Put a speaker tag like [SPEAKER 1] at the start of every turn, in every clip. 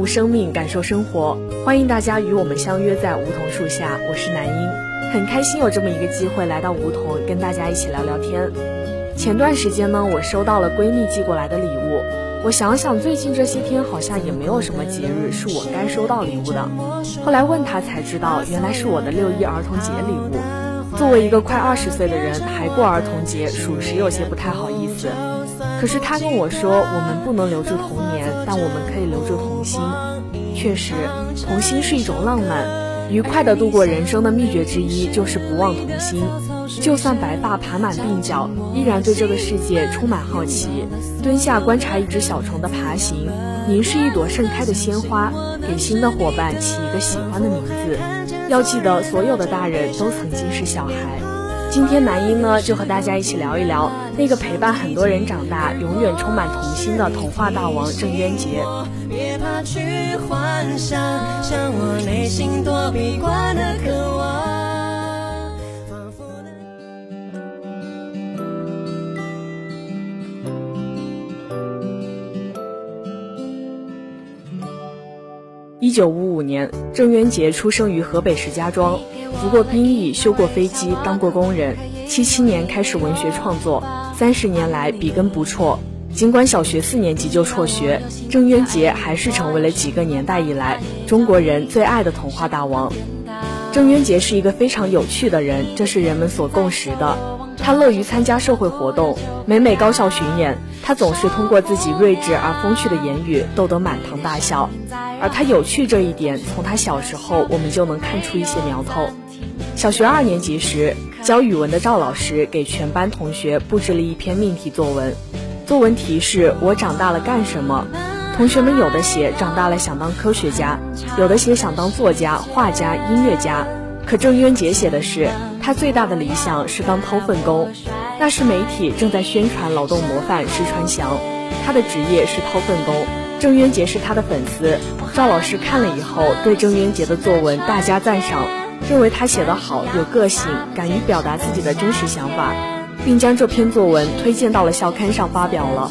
[SPEAKER 1] 悟生命，感受生活，欢迎大家与我们相约在梧桐树下。我是南英，很开心有这么一个机会来到梧桐，跟大家一起聊聊天。前段时间呢，我收到了闺蜜寄过来的礼物。我想想，最近这些天好像也没有什么节日是我该收到礼物的。后来问她才知道，原来是我的六一儿童节礼物。作为一个快二十岁的人，还过儿童节，属实有些不太好意思。可是他跟我说，我们不能留住童年，但我们可以留住童心。确实，童心是一种浪漫，愉快的度过人生的秘诀之一就是不忘童心。就算白发盘满鬓角，依然对这个世界充满好奇。蹲下观察一只小虫的爬行，凝视一朵盛开的鲜花，给新的伙伴起一个喜欢的名字。要记得，所有的大人都曾经是小孩。今天南音呢，就和大家一起聊一聊那个陪伴很多人长大、永远充满童心的童话大王郑渊洁。别怕去幻想，像我内心躲避惯的渴望。一九五五年，郑渊洁出生于河北石家庄，服过兵役，修过飞机，当过工人。七七年开始文学创作，三十年来笔耕不辍。尽管小学四年级就辍学，郑渊洁还是成为了几个年代以来中国人最爱的童话大王。郑渊洁是一个非常有趣的人，这是人们所共识的。他乐于参加社会活动，每每高校巡演，他总是通过自己睿智而风趣的言语逗得满堂大笑。而他有趣这一点，从他小时候我们就能看出一些苗头。小学二年级时，教语文的赵老师给全班同学布置了一篇命题作文，作文题是我长大了干什么？同学们有的写长大了想当科学家，有的写想当作家、画家、音乐家。可郑渊洁写的是，他最大的理想是当掏粪工。那时媒体正在宣传劳动模范石传祥，他的职业是掏粪工。郑渊洁是他的粉丝，赵老师看了以后对郑渊洁的作文大加赞赏，认为他写得好，有个性，敢于表达自己的真实想法，并将这篇作文推荐到了校刊上发表了。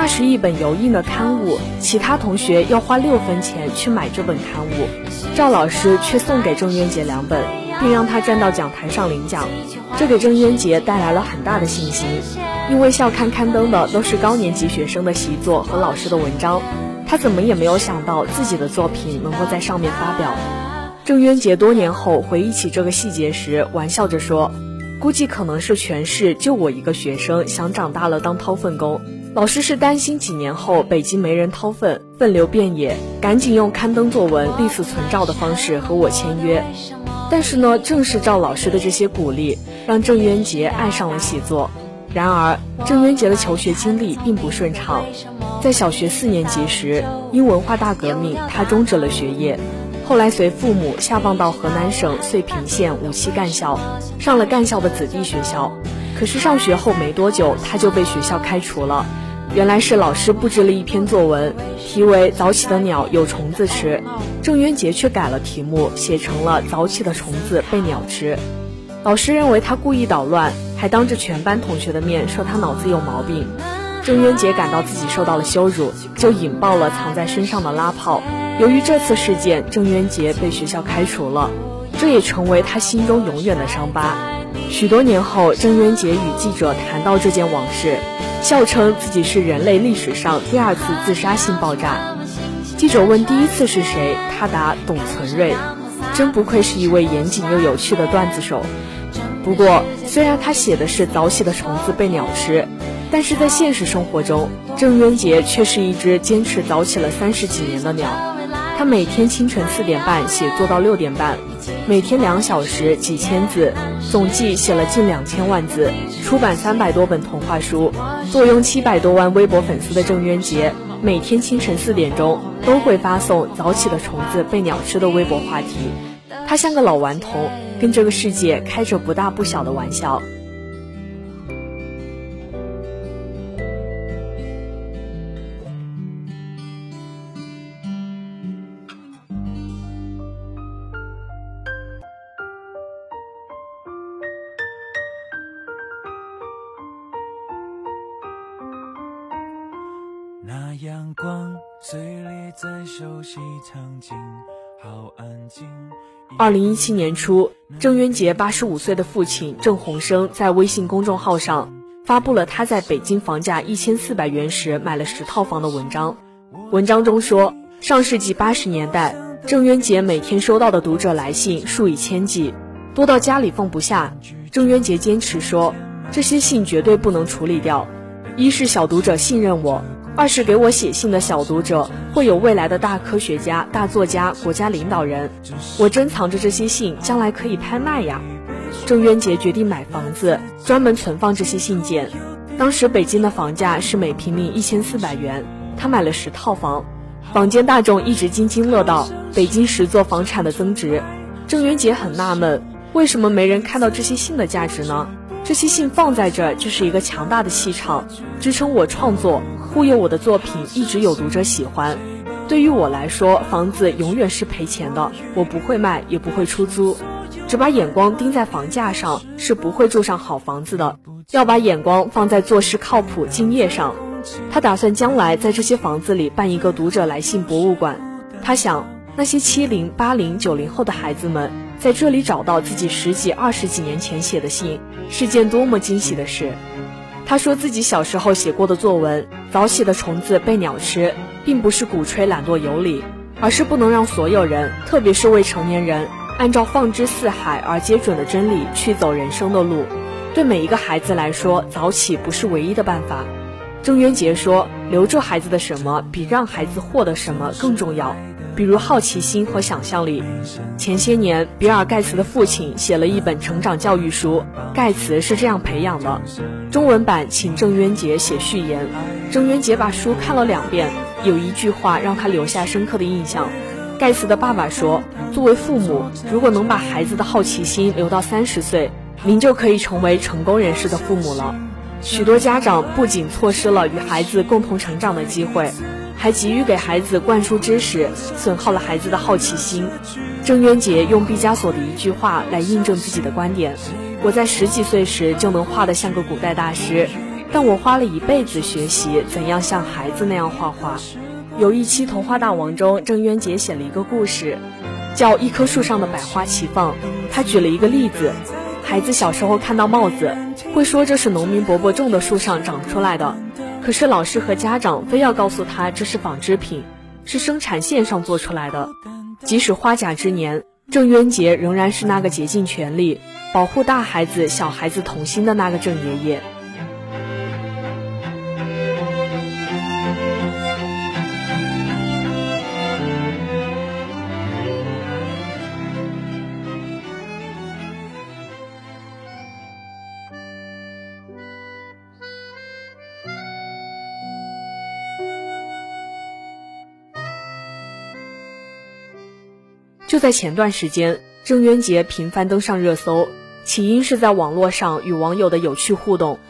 [SPEAKER 1] 那是一本油印的刊物，其他同学要花六分钱去买这本刊物，赵老师却送给郑渊洁两本，并让他站到讲台上领奖。这给郑渊洁带来了很大的信心，因为校刊刊登的都是高年级学生的习作和老师的文章，他怎么也没有想到自己的作品能够在上面发表。郑渊洁多年后回忆起这个细节时，玩笑着说：“估计可能是全市就我一个学生想长大了当掏粪工。”老师是担心几年后北京没人掏粪，粪流遍野，赶紧用刊登作文立此存照的方式和我签约。但是呢，正是赵老师的这些鼓励，让郑渊洁爱上了写作。然而，郑渊洁的求学经历并不顺畅。在小学四年级时，因文化大革命，他终止了学业。后来随父母下放到河南省遂平县五七干校，上了干校的子弟学校。可是上学后没多久，他就被学校开除了。原来是老师布置了一篇作文，题为《早起的鸟有虫子吃》，郑渊洁却改了题目，写成了《早起的虫子被鸟吃》。老师认为他故意捣乱，还当着全班同学的面说他脑子有毛病。郑渊洁感到自己受到了羞辱，就引爆了藏在身上的拉炮。由于这次事件，郑渊洁被学校开除了，这也成为他心中永远的伤疤。许多年后，郑渊洁与记者谈到这件往事。笑称自己是人类历史上第二次自杀性爆炸，记者问第一次是谁，他答董存瑞。真不愧是一位严谨又有趣的段子手。不过，虽然他写的是早起的虫子被鸟吃，但是在现实生活中，郑渊洁却是一只坚持早起了三十几年的鸟。他每天清晨四点半写作到六点半，每天两小时几千字，总计写了近两千万字，出版三百多本童话书。坐拥七百多万微博粉丝的郑渊洁，每天清晨四点钟都会发送“早起的虫子被鸟吃”的微博话题。他像个老顽童，跟这个世界开着不大不小的玩笑。二零一七年初，郑渊洁八十五岁的父亲郑鸿生在微信公众号上发布了他在北京房价一千四百元时买了十套房的文章。文章中说，上世纪八十年代，郑渊洁每天收到的读者来信数以千计，多到家里放不下。郑渊洁坚持说，这些信绝对不能处理掉，一是小读者信任我。二是给我写信的小读者会有未来的大科学家、大作家、国家领导人，我珍藏着这些信，将来可以拍卖呀。郑渊洁决定买房子，专门存放这些信件。当时北京的房价是每平米一千四百元，他买了十套房。坊间大众一直津津乐道北京十座房产的增值。郑渊洁很纳闷，为什么没人看到这些信的价值呢？这些信放在这就是一个强大的气场，支撑我创作。忽悠我的作品一直有读者喜欢，对于我来说，房子永远是赔钱的，我不会卖，也不会出租，只把眼光盯在房价上，是不会住上好房子的。要把眼光放在做事靠谱、敬业上。他打算将来在这些房子里办一个读者来信博物馆。他想，那些七零、八零、九零后的孩子们在这里找到自己十几、二十几年前写的信，是件多么惊喜的事。他说自己小时候写过的作文《早起的虫子被鸟吃》，并不是鼓吹懒惰有理，而是不能让所有人，特别是未成年人，按照放之四海而皆准的真理去走人生的路。对每一个孩子来说，早起不是唯一的办法。郑渊洁说：“留住孩子的什么，比让孩子获得什么更重要。”比如好奇心和想象力。前些年，比尔·盖茨的父亲写了一本成长教育书，盖茨是这样培养的。中文版请郑渊洁写序言。郑渊洁把书看了两遍，有一句话让他留下深刻的印象。盖茨的爸爸说：“作为父母，如果能把孩子的好奇心留到三十岁，您就可以成为成功人士的父母了。”许多家长不仅错失了与孩子共同成长的机会。还急于给孩子灌输知识，损耗了孩子的好奇心。郑渊洁用毕加索的一句话来印证自己的观点：我在十几岁时就能画得像个古代大师，但我花了一辈子学习怎样像孩子那样画画。有一期《童话大王》中，郑渊洁写了一个故事，叫《一棵树上的百花齐放》。他举了一个例子：孩子小时候看到帽子，会说这是农民伯伯种的树上长出来的。可是老师和家长非要告诉他这是纺织品，是生产线上做出来的。即使花甲之年，郑渊洁仍然是那个竭尽全力保护大孩子、小孩子童心的那个郑爷爷。就在前段时间，郑渊洁频繁登上热搜，起因是在网络上与网友的有趣互动。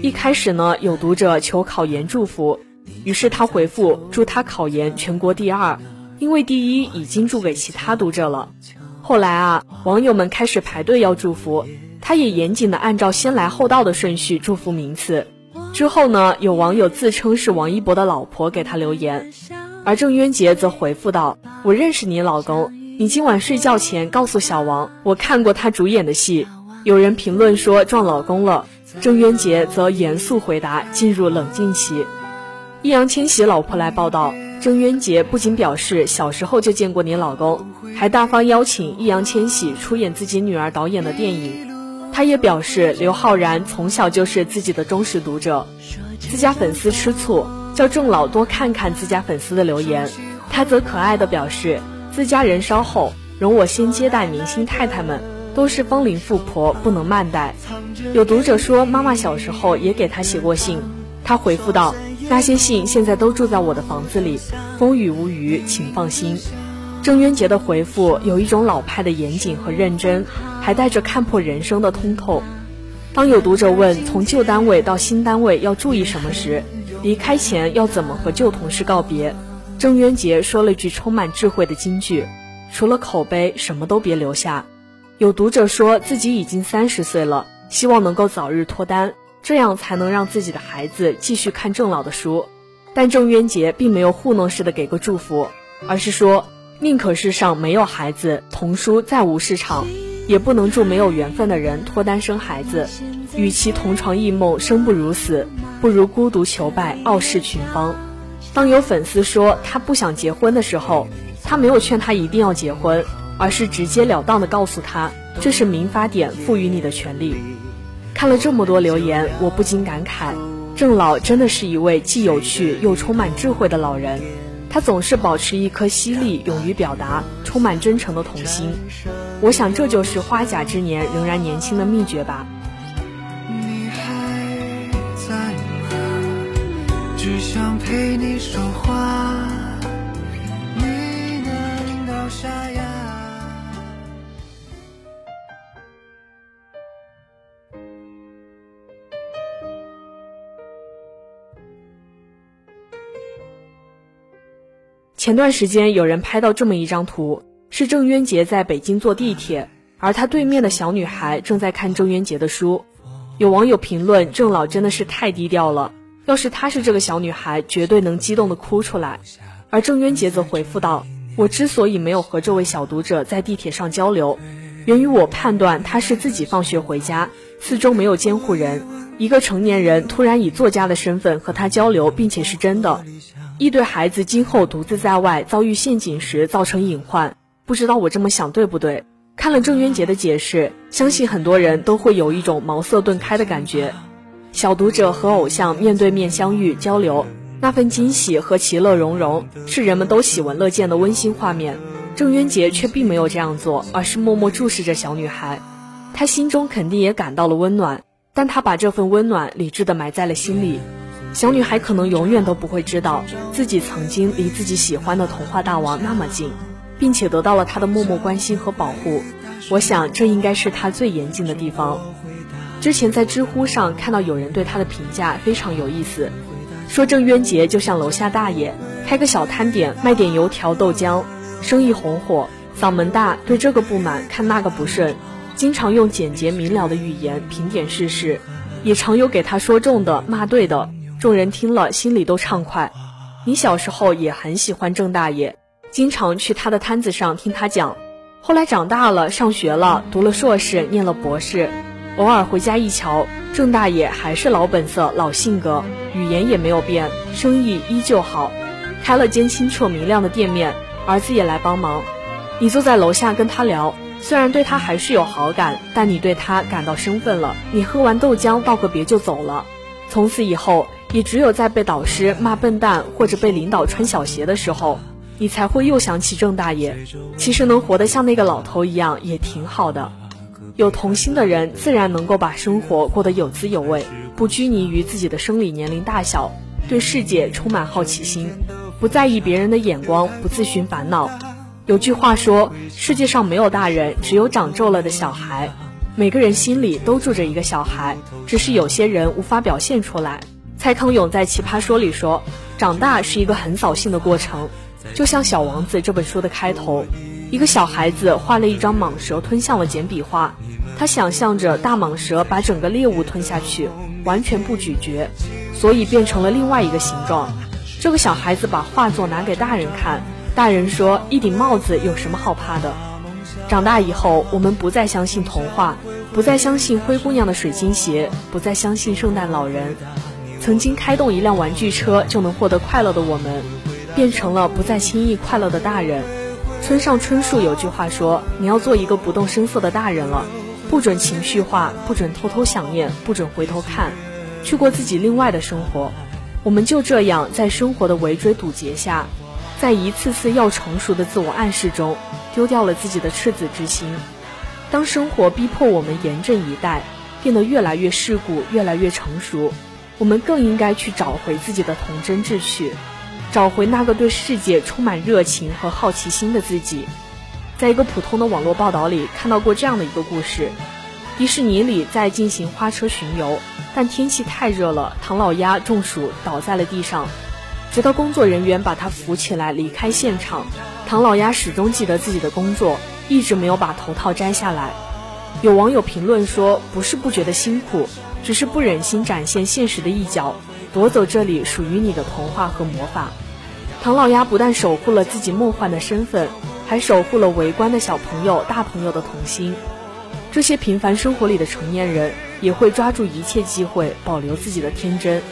[SPEAKER 1] 一开始呢，有读者求考研祝福，于是他回复祝他考研全国第二，因为第一已经祝给其他读者了。后来啊，网友们开始排队要祝福，他也严谨的按照先来后到的顺序祝福名次。之后呢，有网友自称是王一博的老婆给他留言，而郑渊洁则回复道：“我认识你老公。”你今晚睡觉前告诉小王，我看过他主演的戏。有人评论说撞老公了，郑渊洁则严肃回答进入冷静期。易烊千玺老婆来报道，郑渊洁不仅表示小时候就见过你老公，还大方邀请易烊千玺出演自己女儿导演的电影。他也表示，刘昊然从小就是自己的忠实读者，自家粉丝吃醋，叫郑老多看看自家粉丝的留言。他则可爱的表示，自家人稍后，容我先接待明星太太们，都是芳龄富婆，不能慢待。有读者说，妈妈小时候也给他写过信，他回复道，那些信现在都住在我的房子里，风雨无虞，请放心。郑渊洁的回复有一种老派的严谨和认真，还带着看破人生的通透。当有读者问从旧单位到新单位要注意什么时，离开前要怎么和旧同事告别，郑渊洁说了句充满智慧的金句：除了口碑，什么都别留下。有读者说自己已经三十岁了，希望能够早日脱单，这样才能让自己的孩子继续看郑老的书。但郑渊洁并没有糊弄似的给个祝福，而是说。宁可世上没有孩子，童书再无市场，也不能祝没有缘分的人脱单生孩子。与其同床异梦，生不如死，不如孤独求败，傲视群芳。当有粉丝说他不想结婚的时候，他没有劝他一定要结婚，而是直截了当的告诉他，这是民法典赋予你的权利。看了这么多留言，我不禁感慨，郑老真的是一位既有趣又充满智慧的老人。他总是保持一颗犀利、勇于表达、充满真诚的童心，我想这就是花甲之年仍然年轻的秘诀吧。
[SPEAKER 2] 只想陪你说话。
[SPEAKER 1] 前段时间有人拍到这么一张图，是郑渊洁在北京坐地铁，而他对面的小女孩正在看郑渊洁的书。有网友评论：郑老真的是太低调了，要是她是这个小女孩，绝对能激动的哭出来。而郑渊洁则回复道：“我之所以没有和这位小读者在地铁上交流，源于我判断她是自己放学回家，四周没有监护人，一个成年人突然以作家的身份和他交流，并且是真的。”易对孩子今后独自在外遭遇陷阱时造成隐患，不知道我这么想对不对？看了郑渊洁的解释，相信很多人都会有一种茅塞顿开的感觉。小读者和偶像面对面相遇交流，那份惊喜和其乐融融是人们都喜闻乐见的温馨画面。郑渊洁却并没有这样做，而是默默注视着小女孩，他心中肯定也感到了温暖，但他把这份温暖理智的埋在了心里。小女孩可能永远都不会知道，自己曾经离自己喜欢的童话大王那么近，并且得到了他的默默关心和保护。我想，这应该是他最严谨的地方。之前在知乎上看到有人对他的评价非常有意思，说郑渊洁就像楼下大爷，开个小摊点卖点油条豆浆，生意红火，嗓门大，对这个不满，看那个不顺，经常用简洁明了的语言评点世事，也常有给他说中的骂对的。众人听了，心里都畅快。你小时候也很喜欢郑大爷，经常去他的摊子上听他讲。后来长大了，上学了，读了硕士，念了博士，偶尔回家一瞧，郑大爷还是老本色、老性格，语言也没有变，生意依旧好，开了间清澈明亮的店面，儿子也来帮忙。你坐在楼下跟他聊，虽然对他还是有好感，但你对他感到生分了。你喝完豆浆道个别就走了，从此以后。也只有在被导师骂笨蛋或者被领导穿小鞋的时候，你才会又想起郑大爷。其实能活得像那个老头一样也挺好的。有童心的人自然能够把生活过得有滋有味，不拘泥于自己的生理年龄大小，对世界充满好奇心，不在意别人的眼光，不自寻烦恼。有句话说，世界上没有大人，只有长皱了的小孩。每个人心里都住着一个小孩，只是有些人无法表现出来。蔡康永在《奇葩说》里说：“长大是一个很扫兴的过程，就像《小王子》这本书的开头，一个小孩子画了一张蟒蛇吞象的简笔画，他想象着大蟒蛇把整个猎物吞下去，完全不咀嚼，所以变成了另外一个形状。这个小孩子把画作拿给大人看，大人说：一顶帽子有什么好怕的？长大以后，我们不再相信童话，不再相信灰姑娘的水晶鞋，不再相信圣诞老人。”曾经开动一辆玩具车就能获得快乐的我们，变成了不再轻易快乐的大人。村上春树有句话说：“你要做一个不动声色的大人了，不准情绪化，不准偷偷想念，不准回头看，去过自己另外的生活。”我们就这样在生活的围追堵截下，在一次次要成熟的自我暗示中，丢掉了自己的赤子之心。当生活逼迫我们严阵以待，变得越来越世故，越来越成熟。我们更应该去找回自己的童真秩序，找回那个对世界充满热情和好奇心的自己。在一个普通的网络报道里看到过这样的一个故事：迪士尼里在进行花车巡游，但天气太热了，唐老鸭中暑倒在了地上。直到工作人员把他扶起来离开现场，唐老鸭始终记得自己的工作，一直没有把头套摘下来。有网友评论说：“不是不觉得辛苦。”只是不忍心展现现实的一角，夺走这里属于你的童话和魔法。唐老鸭不但守护了自己梦幻的身份，还守护了围观的小朋友、大朋友的童心。这些平凡生活里的成年人，也会抓住一切机会保留自己的天真。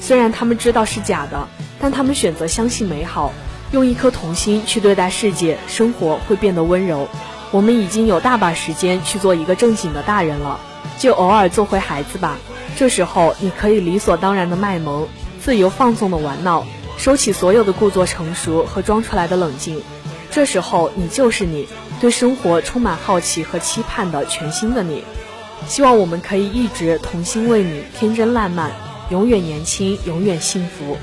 [SPEAKER 1] 虽然他们知道是假的，但他们选择相信美好，用一颗童心去对待世界，生活会变得温柔。我们已经有大把时间去做一个正经的大人了。就偶尔做回孩子吧，这时候你可以理所当然的卖萌，自由放纵的玩闹，收起所有的故作成熟和装出来的冷静。这时候你就是你，对生活充满好奇和期盼的全新的你。希望我们可以一直童心未泯，天真烂漫，永远年轻，永远幸福。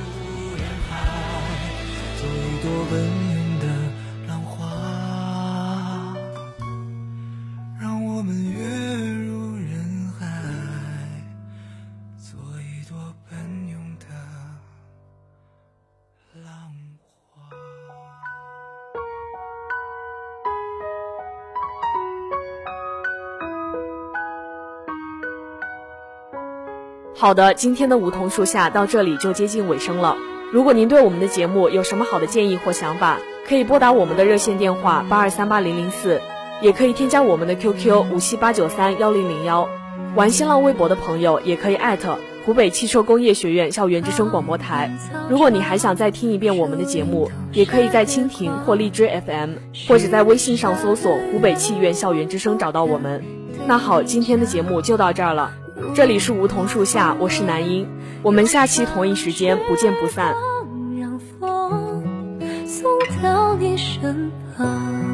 [SPEAKER 1] 好的，今天的梧桐树下到这里就接近尾声了。如果您对我们的节目有什么好的建议或想法，可以拨打我们的热线电话八二三八零零四，也可以添加我们的 QQ 五七八九三幺零零幺。玩新浪微博的朋友也可以艾特湖北汽车工业学院校园之声广播台。如果你还想再听一遍我们的节目，也可以在蜻蜓或荔枝 FM，或者在微信上搜索湖北汽院校园之声找到我们。那好，今天的节目就到这儿了。这里是梧桐树下我是南音。我们下期同一时间不见不散。送到你身旁。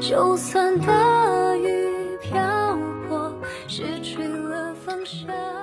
[SPEAKER 1] 就算大雨瓢泼失去了方向